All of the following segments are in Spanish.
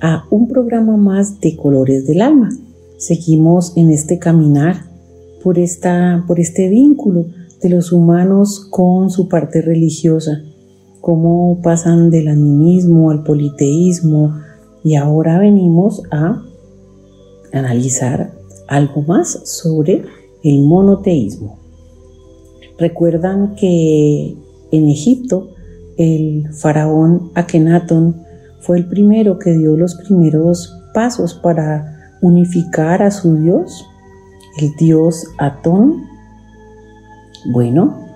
a un programa más de Colores del Alma. Seguimos en este caminar por, esta, por este vínculo de los humanos con su parte religiosa, cómo pasan del animismo al politeísmo y ahora venimos a analizar algo más sobre el monoteísmo. Recuerdan que en Egipto el faraón Akenatón fue el primero que dio los primeros pasos para unificar a su dios, el dios Atón. Bueno,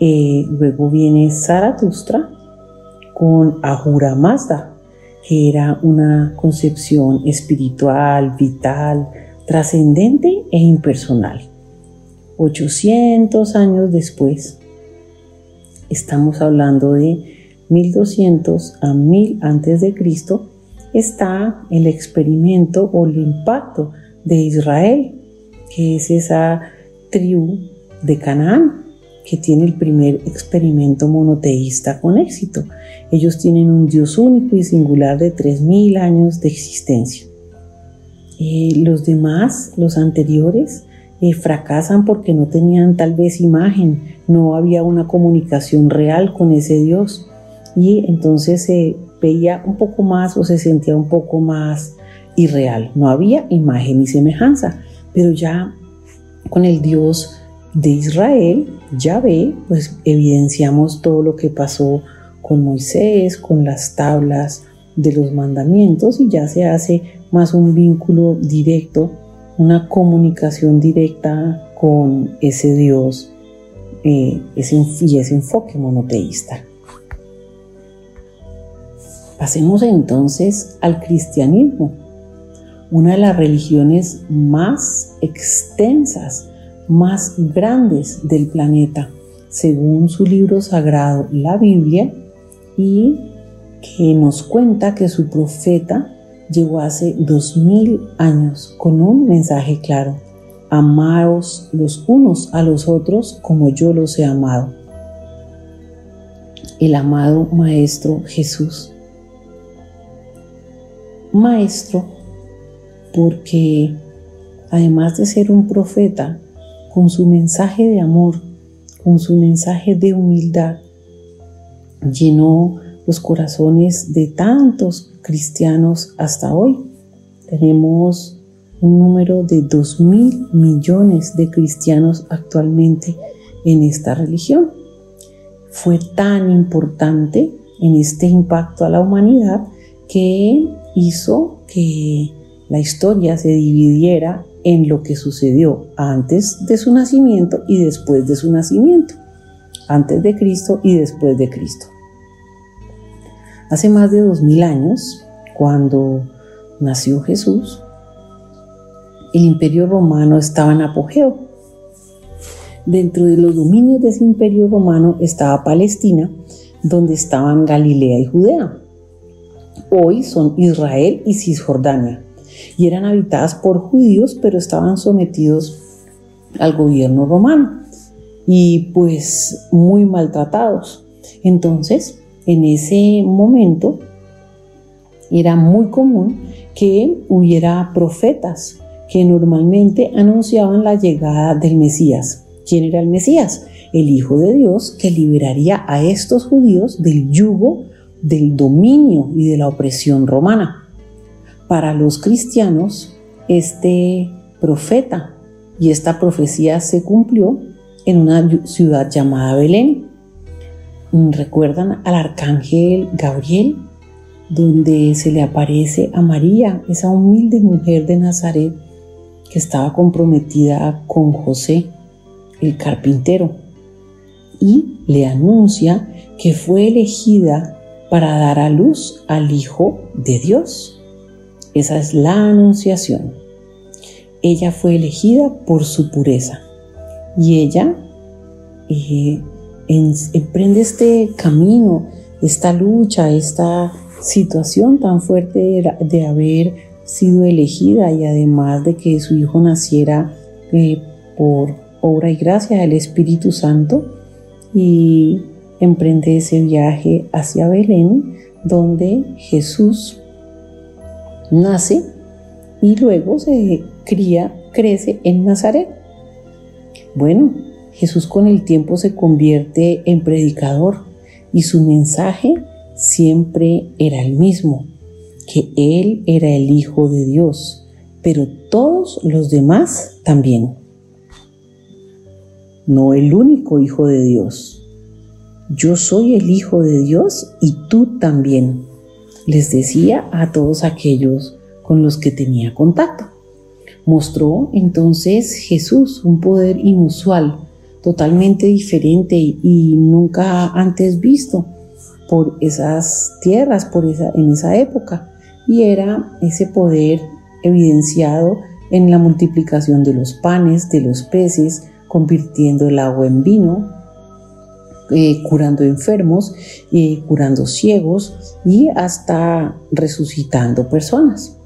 eh, luego viene Zaratustra con Ahura Mazda, que era una concepción espiritual, vital, trascendente e impersonal. 800 años después, estamos hablando de 1200 a 1000 antes de Cristo, está el experimento o el impacto de Israel, que es esa tribu de Canaán que tiene el primer experimento monoteísta con éxito. Ellos tienen un Dios único y singular de 3000 años de existencia. Eh, los demás, los anteriores, eh, fracasan porque no tenían tal vez imagen, no había una comunicación real con ese Dios y entonces se veía un poco más o se sentía un poco más irreal. No había imagen ni semejanza, pero ya con el Dios de Israel, ya ve, pues evidenciamos todo lo que pasó con Moisés, con las tablas de los mandamientos y ya se hace más un vínculo directo, una comunicación directa con ese Dios eh, ese, y ese enfoque monoteísta. Pasemos entonces al cristianismo, una de las religiones más extensas, más grandes del planeta, según su libro sagrado, la Biblia, y que nos cuenta que su profeta llegó hace dos mil años con un mensaje claro. Amaos los unos a los otros como yo los he amado. El amado Maestro Jesús maestro porque además de ser un profeta, con su mensaje de amor, con su mensaje de humildad, llenó los corazones de tantos cristianos hasta hoy. Tenemos un número de dos mil millones de cristianos actualmente en esta religión. Fue tan importante en este impacto a la humanidad que hizo que la historia se dividiera en lo que sucedió antes de su nacimiento y después de su nacimiento, antes de Cristo y después de Cristo. Hace más de dos mil años, cuando nació Jesús, el imperio romano estaba en apogeo. Dentro de los dominios de ese imperio romano estaba Palestina, donde estaban Galilea y Judea hoy son Israel y Cisjordania, y eran habitadas por judíos, pero estaban sometidos al gobierno romano y pues muy maltratados. Entonces, en ese momento era muy común que hubiera profetas que normalmente anunciaban la llegada del Mesías. ¿Quién era el Mesías? El Hijo de Dios que liberaría a estos judíos del yugo del dominio y de la opresión romana. Para los cristianos, este profeta y esta profecía se cumplió en una ciudad llamada Belén. ¿Recuerdan al arcángel Gabriel? Donde se le aparece a María, esa humilde mujer de Nazaret que estaba comprometida con José, el carpintero, y le anuncia que fue elegida para dar a luz al Hijo de Dios. Esa es la anunciación. Ella fue elegida por su pureza y ella eh, emprende este camino, esta lucha, esta situación tan fuerte de, de, haber sido elegida y además de que su hijo naciera eh, por obra y gracia del Espíritu Santo y emprende ese viaje hacia Belén donde Jesús nace y luego se cría, crece en Nazaret. Bueno, Jesús con el tiempo se convierte en predicador y su mensaje siempre era el mismo, que Él era el Hijo de Dios, pero todos los demás también. No el único Hijo de Dios. Yo soy el Hijo de Dios y tú también, les decía a todos aquellos con los que tenía contacto. Mostró entonces Jesús un poder inusual, totalmente diferente y nunca antes visto por esas tierras, por esa, en esa época. Y era ese poder evidenciado en la multiplicación de los panes, de los peces, convirtiendo el agua en vino, eh, curando enfermos, curando ciegos y hasta resucitando personas.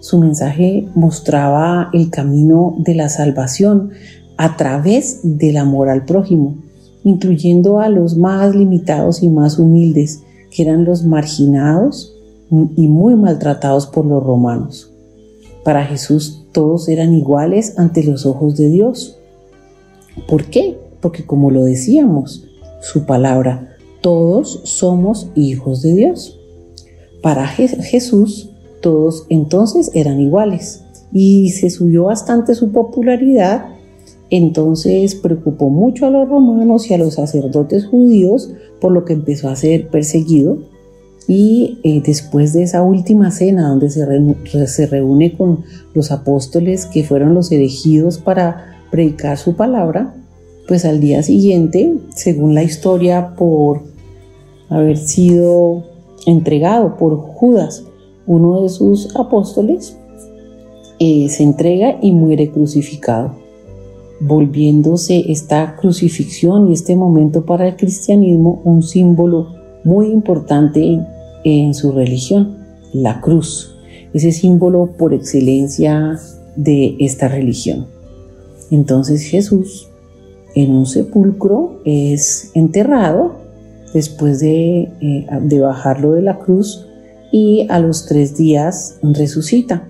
Su mensaje mostraba el camino de la salvación a través del amor al prójimo, incluyendo a los más limitados y más humildes, que eran los marginados y muy maltratados por los romanos. Para Jesús todos eran iguales ante los ojos de Dios. ¿Por qué? Porque como lo decíamos, su palabra, todos somos hijos de Dios. Para Jesús todos entonces eran iguales y se subió bastante su popularidad entonces preocupó mucho a los romanos y a los sacerdotes judíos, por lo que empezó a ser perseguido. Y eh, después de esa última cena donde se, se reúne con los apóstoles que fueron los elegidos para predicar su palabra, pues al día siguiente, según la historia, por haber sido entregado por Judas, uno de sus apóstoles, eh, se entrega y muere crucificado volviéndose esta crucifixión y este momento para el cristianismo un símbolo muy importante en su religión, la cruz, ese símbolo por excelencia de esta religión. Entonces Jesús en un sepulcro es enterrado después de, eh, de bajarlo de la cruz y a los tres días resucita.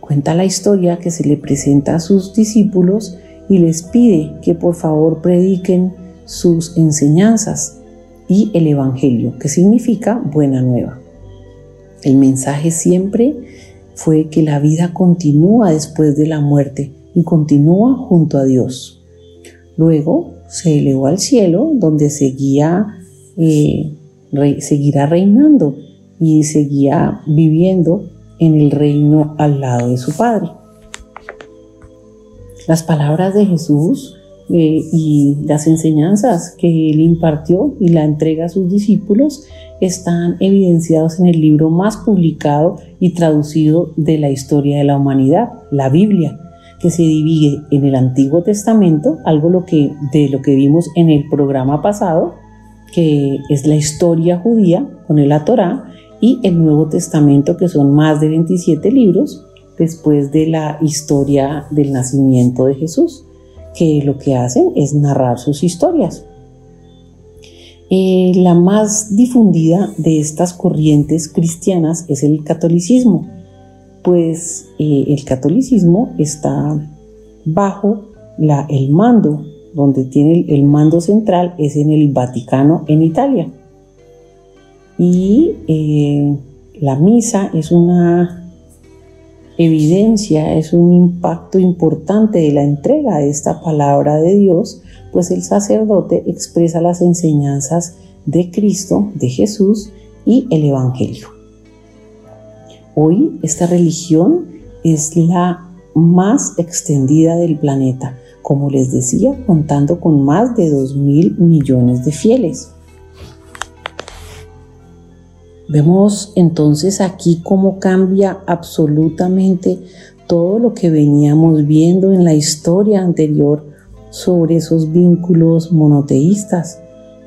Cuenta la historia que se le presenta a sus discípulos y les pide que por favor prediquen sus enseñanzas y el Evangelio, que significa buena nueva. El mensaje siempre fue que la vida continúa después de la muerte y continúa junto a Dios. Luego se elevó al cielo donde seguía, eh, seguirá reinando y seguía viviendo en el reino al lado de su Padre. Las palabras de Jesús eh, y las enseñanzas que él impartió y la entrega a sus discípulos están evidenciados en el libro más publicado y traducido de la historia de la humanidad, la Biblia, que se divide en el Antiguo Testamento, algo lo que, de lo que vimos en el programa pasado, que es la historia judía con el Torá, y el Nuevo Testamento, que son más de 27 libros después de la historia del nacimiento de Jesús, que lo que hacen es narrar sus historias. Eh, la más difundida de estas corrientes cristianas es el catolicismo, pues eh, el catolicismo está bajo la, el mando, donde tiene el mando central es en el Vaticano en Italia y eh, la misa es una evidencia, es un impacto importante de la entrega de esta palabra de Dios, pues el sacerdote expresa las enseñanzas de Cristo, de Jesús y el Evangelio. Hoy esta religión es la más extendida del planeta, como les decía, contando con más de 2 mil millones de fieles. Vemos entonces aquí cómo cambia absolutamente todo lo que veníamos viendo en la historia anterior sobre esos vínculos monoteístas.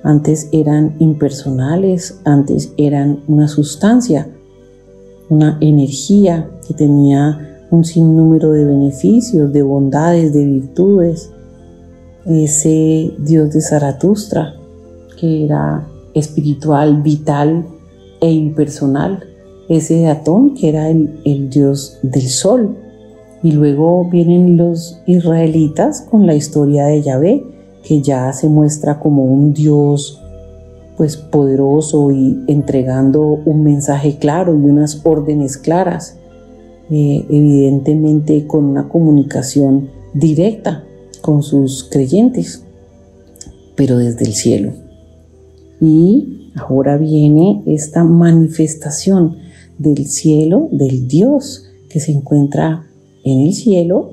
Antes eran impersonales, antes eran una sustancia, una energía que tenía un sinnúmero de beneficios, de bondades, de virtudes. Ese Dios de Zaratustra, que era espiritual, vital e impersonal. Ese Atón, que era el, el Dios del sol. Y luego vienen los israelitas con la historia de Yahvé, que ya se muestra como un Dios pues poderoso y entregando un mensaje claro y unas órdenes claras, eh, evidentemente con una comunicación directa con sus creyentes, pero desde el cielo. Y ahora viene esta manifestación del cielo, del Dios que se encuentra en el cielo,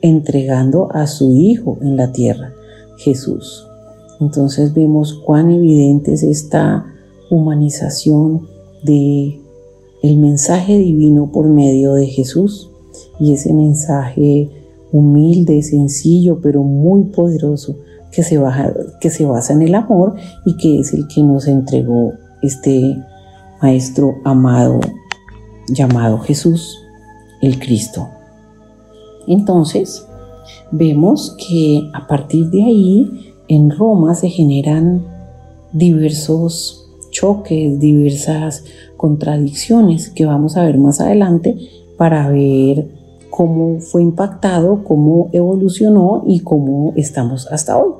entregando a su Hijo en la tierra. Jesús. Entonces vemos cuán evidente es esta humanización de el mensaje divino por medio de Jesús y ese mensaje humilde, sencillo, pero muy poderoso que se, que se basa en el amor y que es el que nos entregó este Maestro amado llamado Jesús, el Cristo. Entonces, vemos que a partir de ahí en Roma se generan diversos choques, diversas contradicciones que vamos a ver más adelante para ver cómo fue impactado, cómo evolucionó y cómo estamos hasta hoy.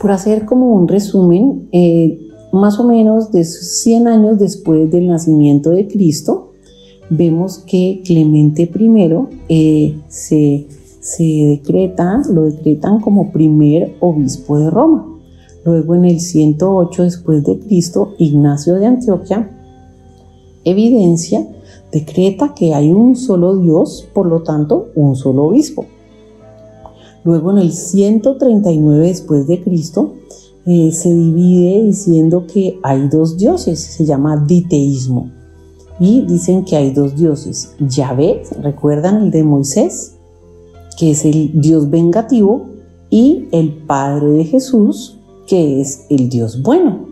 Por hacer como un resumen, eh, más o menos de 100 años después del nacimiento de Cristo, vemos que Clemente I eh, se se decreta, lo decretan como primer obispo de Roma. Luego en el 108 después de Cristo, Ignacio de Antioquia evidencia, decreta que hay un solo Dios, por lo tanto, un solo obispo. Luego en el 139 después de Cristo eh, se divide diciendo que hay dos dioses, se llama diteísmo. Y dicen que hay dos dioses, Yahvé, ¿recuerdan el de Moisés? Que es el Dios vengativo, y el Padre de Jesús, que es el Dios bueno.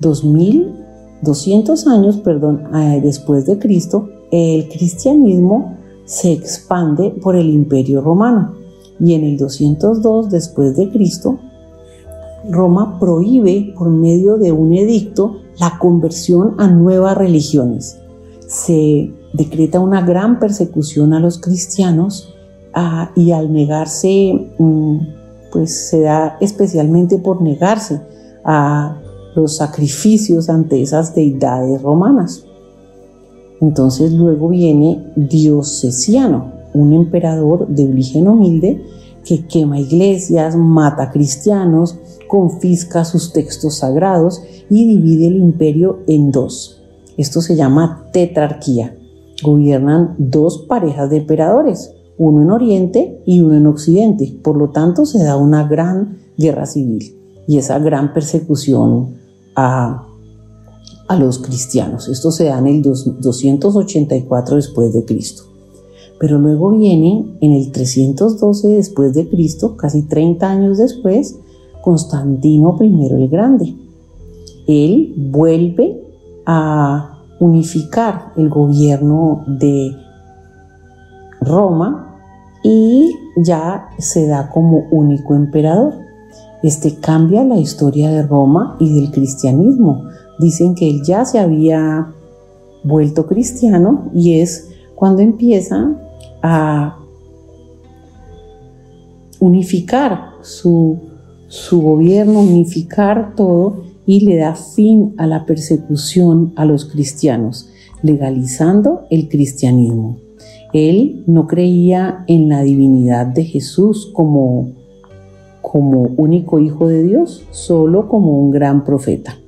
2200 años, perdón, eh, después de Cristo, el cristianismo se expande por el Imperio Romano y en el 202 después de Cristo, Roma prohíbe por medio de un edicto la conversión a nuevas religiones. Se decreta una gran persecución a los cristianos y al negarse, mm, pues se da especialmente por negarse a los sacrificios ante esas deidades romanas. Entonces luego viene Diocesiano, un emperador de origen humilde que quema iglesias, mata cristianos, confisca sus textos sagrados y divide el imperio en dos. Esto se llama tetrarquía. Gobiernan dos parejas de emperadores, uno en Oriente y uno en Occidente. Por lo tanto, se da una gran guerra civil y esa gran persecución a, los cristianos. Esto se da en el 284 después de Cristo. Pero luego viene en el 312 después de Cristo, casi 30 años después, Constantino I el Grande. Él vuelve a unificar el gobierno de Roma y ya se da como único emperador. Este cambia la historia de Roma y del cristianismo. Dicen que él ya se había vuelto cristiano y es cuando empieza a unificar su, su gobierno, unificar todo y le da fin a la persecución a los cristianos, legalizando el cristianismo. Él no creía en la divinidad de Jesús como, como único hijo de Dios, solo como un gran profeta.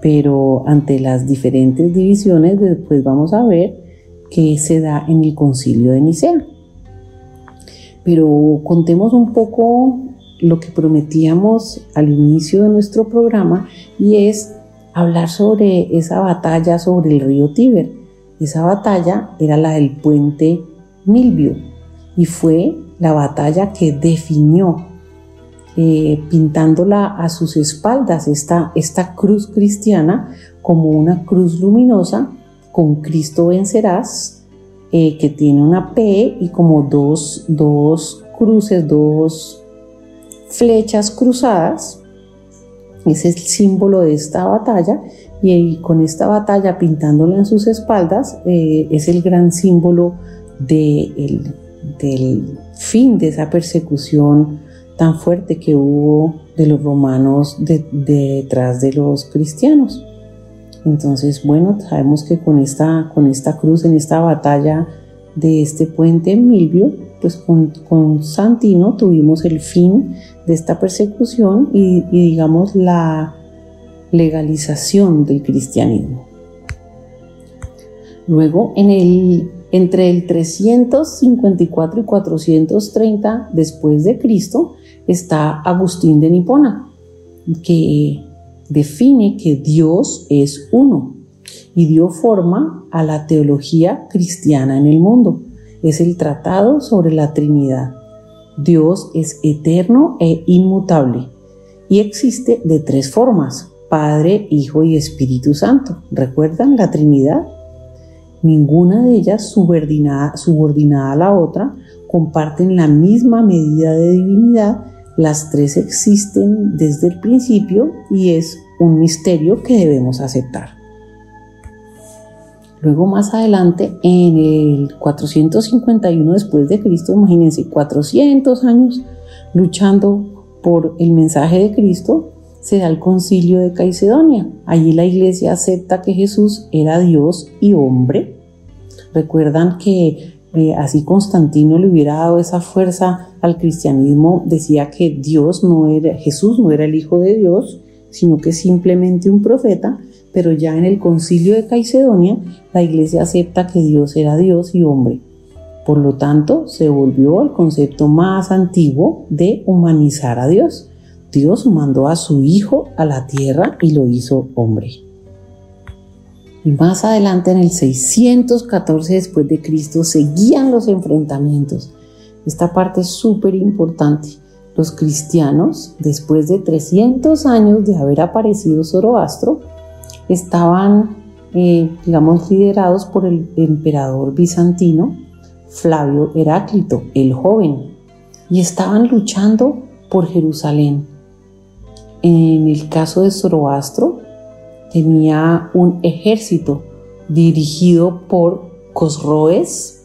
Pero ante las diferentes divisiones, después vamos a ver que se da en el concilio de Nicea. Pero contemos un poco lo que prometíamos al inicio de nuestro programa y es hablar sobre esa batalla sobre el río Tíber. Esa batalla era la del puente Milvio y fue la batalla que definió, eh, pintándola a sus espaldas, esta, esta cruz cristiana como una cruz luminosa con Cristo vencerás, eh, que tiene una P y como dos, dos cruces, dos flechas cruzadas. Ese es el símbolo de esta batalla y con esta batalla pintándola en sus espaldas eh, es el gran símbolo del fin de esa persecución tan fuerte que hubo de los romanos detrás de los cristianos. Entonces, bueno, sabemos que con esta, con esta cruz, en esta batalla de este puente Milvio, pues con, Santino tuvimos el fin de esta persecución y, digamos la legalización del cristianismo. Luego, el, entre el 354 y 430 después de Cristo, está Agustín de Nipona, que define que Dios es uno y dio forma a la teología cristiana en el mundo. Es el tratado sobre la Trinidad. Dios es eterno e inmutable y existe de tres formas, Padre, Hijo y Espíritu Santo. ¿Recuerdan la Trinidad? Ninguna de ellas subordinada, a la otra, comparten la misma medida de divinidad las tres existen desde el principio y es un misterio que debemos aceptar. Luego más adelante, en el 451 después de Cristo, imagínense, 400 años luchando por el mensaje de Cristo, se da el concilio de Caicedonia. Allí la iglesia acepta que Jesús era Dios y hombre. Recuerdan que eh, así Constantino le hubiera dado esa fuerza al cristianismo, decía que Dios no era, Jesús no era el Hijo de Dios, sino que simplemente un profeta, pero ya en el concilio de Caicedonia la iglesia acepta que Dios era Dios y hombre. Por lo tanto, se volvió al concepto más antiguo de humanizar a Dios. Dios mandó a su Hijo a la tierra y lo hizo hombre. Y más adelante en el 614 después de Cristo seguían los enfrentamientos. Esta parte es súper importante. Los cristianos, después de 300 años de haber aparecido Zoroastro, estaban, eh, digamos, liderados por el emperador bizantino Flavio Heráclito, el joven, y estaban luchando por Jerusalén. En el caso de Zoroastro, tenía un ejército dirigido por Cosroes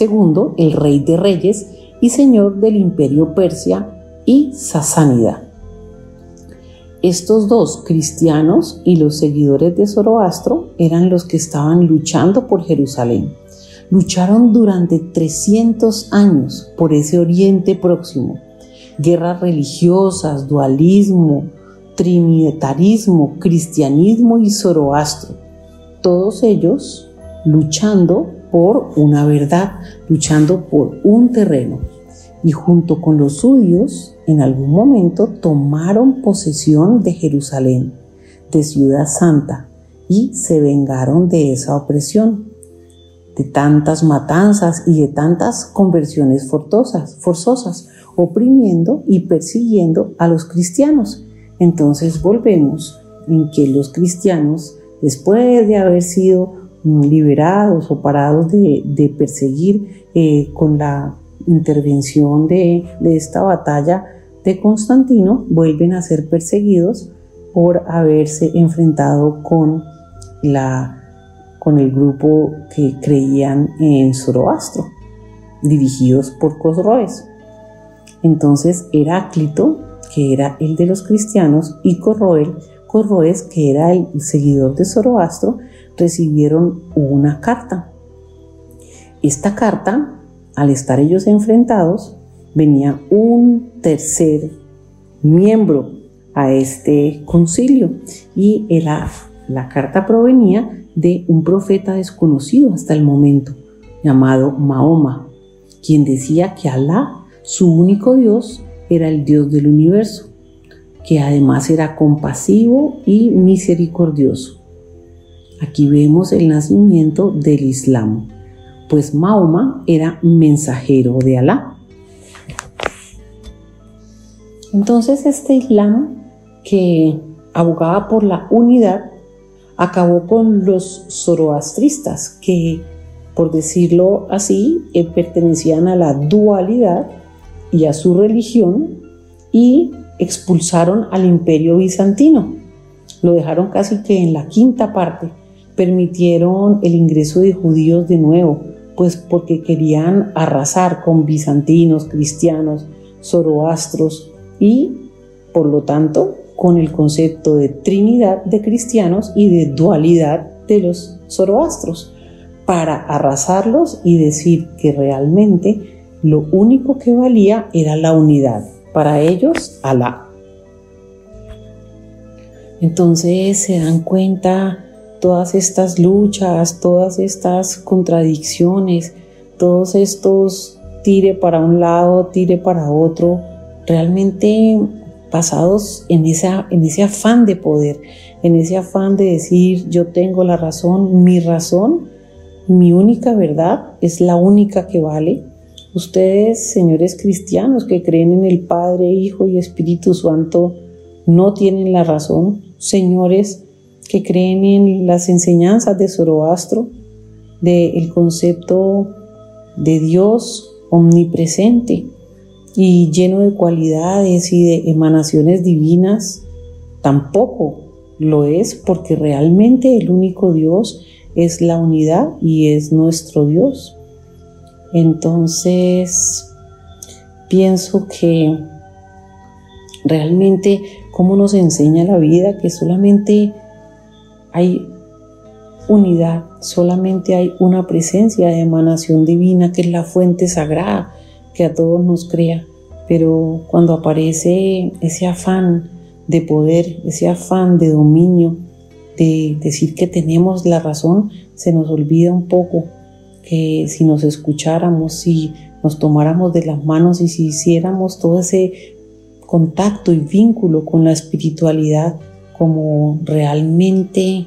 II, el rey de reyes y señor del imperio Persia y Sasánida. Estos dos, cristianos y los seguidores de Zoroastro, eran los que estaban luchando por Jerusalén. Lucharon durante 300 años por ese oriente próximo. Guerras religiosas, dualismo, trinitarismo, cristianismo y zoroastro, todos ellos luchando por una verdad, luchando por un terreno. Y junto con los suyos, en algún momento tomaron posesión de Jerusalén, de Ciudad Santa, y se vengaron de esa opresión, de tantas matanzas y de tantas conversiones forzosas, forzosas oprimiendo y persiguiendo a los cristianos entonces volvemos en que los cristianos, después de haber sido mm, liberados o parados de, perseguir eh, con la intervención de, esta batalla de Constantino, vuelven a ser perseguidos por haberse enfrentado con, con el grupo que creían en Zoroastro, dirigidos por Cosroes. Entonces Heráclito que era el de los cristianos, y Corroel, Corroes, que era el seguidor de Zoroastro, recibieron una carta. Esta carta, al estar ellos enfrentados, venía un tercer miembro a este concilio y era, la carta provenía de un profeta desconocido hasta el momento, llamado Mahoma, quien decía que Alá, su único Dios, era el Dios del universo. que además era compasivo y misericordioso. Aquí vemos el nacimiento del Islam, pues Mahoma era mensajero de Alá. Entonces este Islam que abogaba por la unidad acabó con los zoroastristas que, por decirlo así, eh, pertenecían a la dualidad y a su religión y expulsaron al imperio bizantino. Lo dejaron casi que en la quinta parte. Permitieron el ingreso de judíos de nuevo, pues porque querían arrasar con bizantinos, cristianos, zoroastros y, por lo tanto, con el concepto de trinidad de cristianos y de dualidad de los zoroastros, para arrasarlos y decir que realmente lo único que valía era la unidad. Para ellos, Alá. Entonces se dan cuenta todas estas luchas, todas estas contradicciones, todos estos tire para un lado, tire para otro, realmente basados en, en ese afán de poder, en ese afán de decir yo tengo la razón, mi razón, mi única verdad es la única que vale. Ustedes, señores cristianos que creen en el Padre, Hijo y Espíritu Santo, no tienen la razón. Señores que creen en las enseñanzas de Zoroastro, del concepto de Dios omnipresente, y lleno de cualidades y de emanaciones divinas, tampoco lo es porque realmente el único Dios es la unidad y es nuestro Dios. Entonces, pienso que realmente cómo nos enseña la vida que solamente hay unidad, solamente hay una presencia de emanación divina que es la fuente sagrada que a todos nos crea, pero cuando aparece ese afán de poder, ese afán de dominio, de decir que tenemos la razón, se nos olvida un poco que si nos escucháramos, si nos tomáramos de las manos y si hiciéramos todo ese contacto y vínculo con la espiritualidad como realmente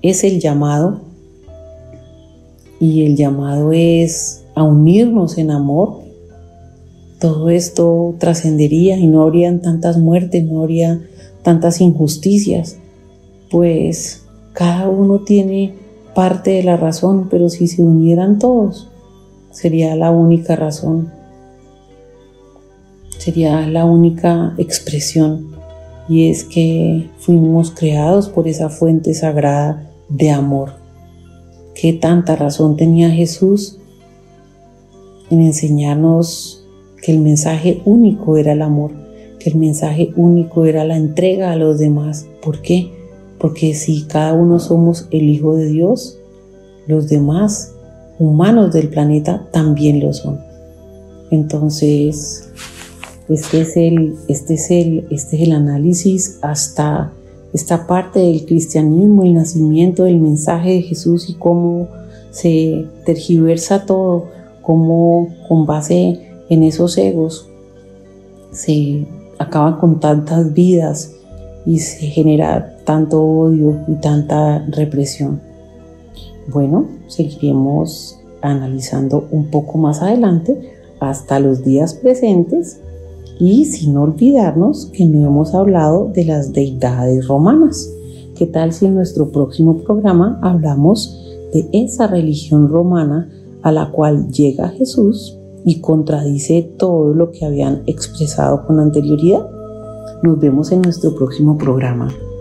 es el llamado, y el llamado es a unirnos en amor, todo esto trascendería y no habrían tantas muertes, no habría tantas injusticias, pues cada uno tiene parte de la razón, pero si se unieran todos, sería la única razón, sería la única expresión, y es que fuimos creados por esa fuente sagrada de amor. ¿Qué tanta razón tenía Jesús en enseñarnos que el mensaje único era el amor, que el mensaje único era la entrega a los demás. ¿Por qué? Porque si cada uno somos el Hijo de Dios, los demás humanos del planeta también lo son. Entonces, este es el, este es el, este es el análisis hasta esta parte del cristianismo, el nacimiento del mensaje de Jesús y cómo se tergiversa todo cómo con base en esos egos se acaba con tantas vidas y se genera tanto odio y tanta represión. Bueno, seguiremos analizando un poco más adelante hasta los días presentes y sin olvidarnos que no hemos hablado de las deidades romanas. ¿Qué tal si en nuestro próximo programa hablamos de esa religión romana a la cual llega Jesús y contradice todo lo que habían expresado con anterioridad. Nos vemos en nuestro próximo programa.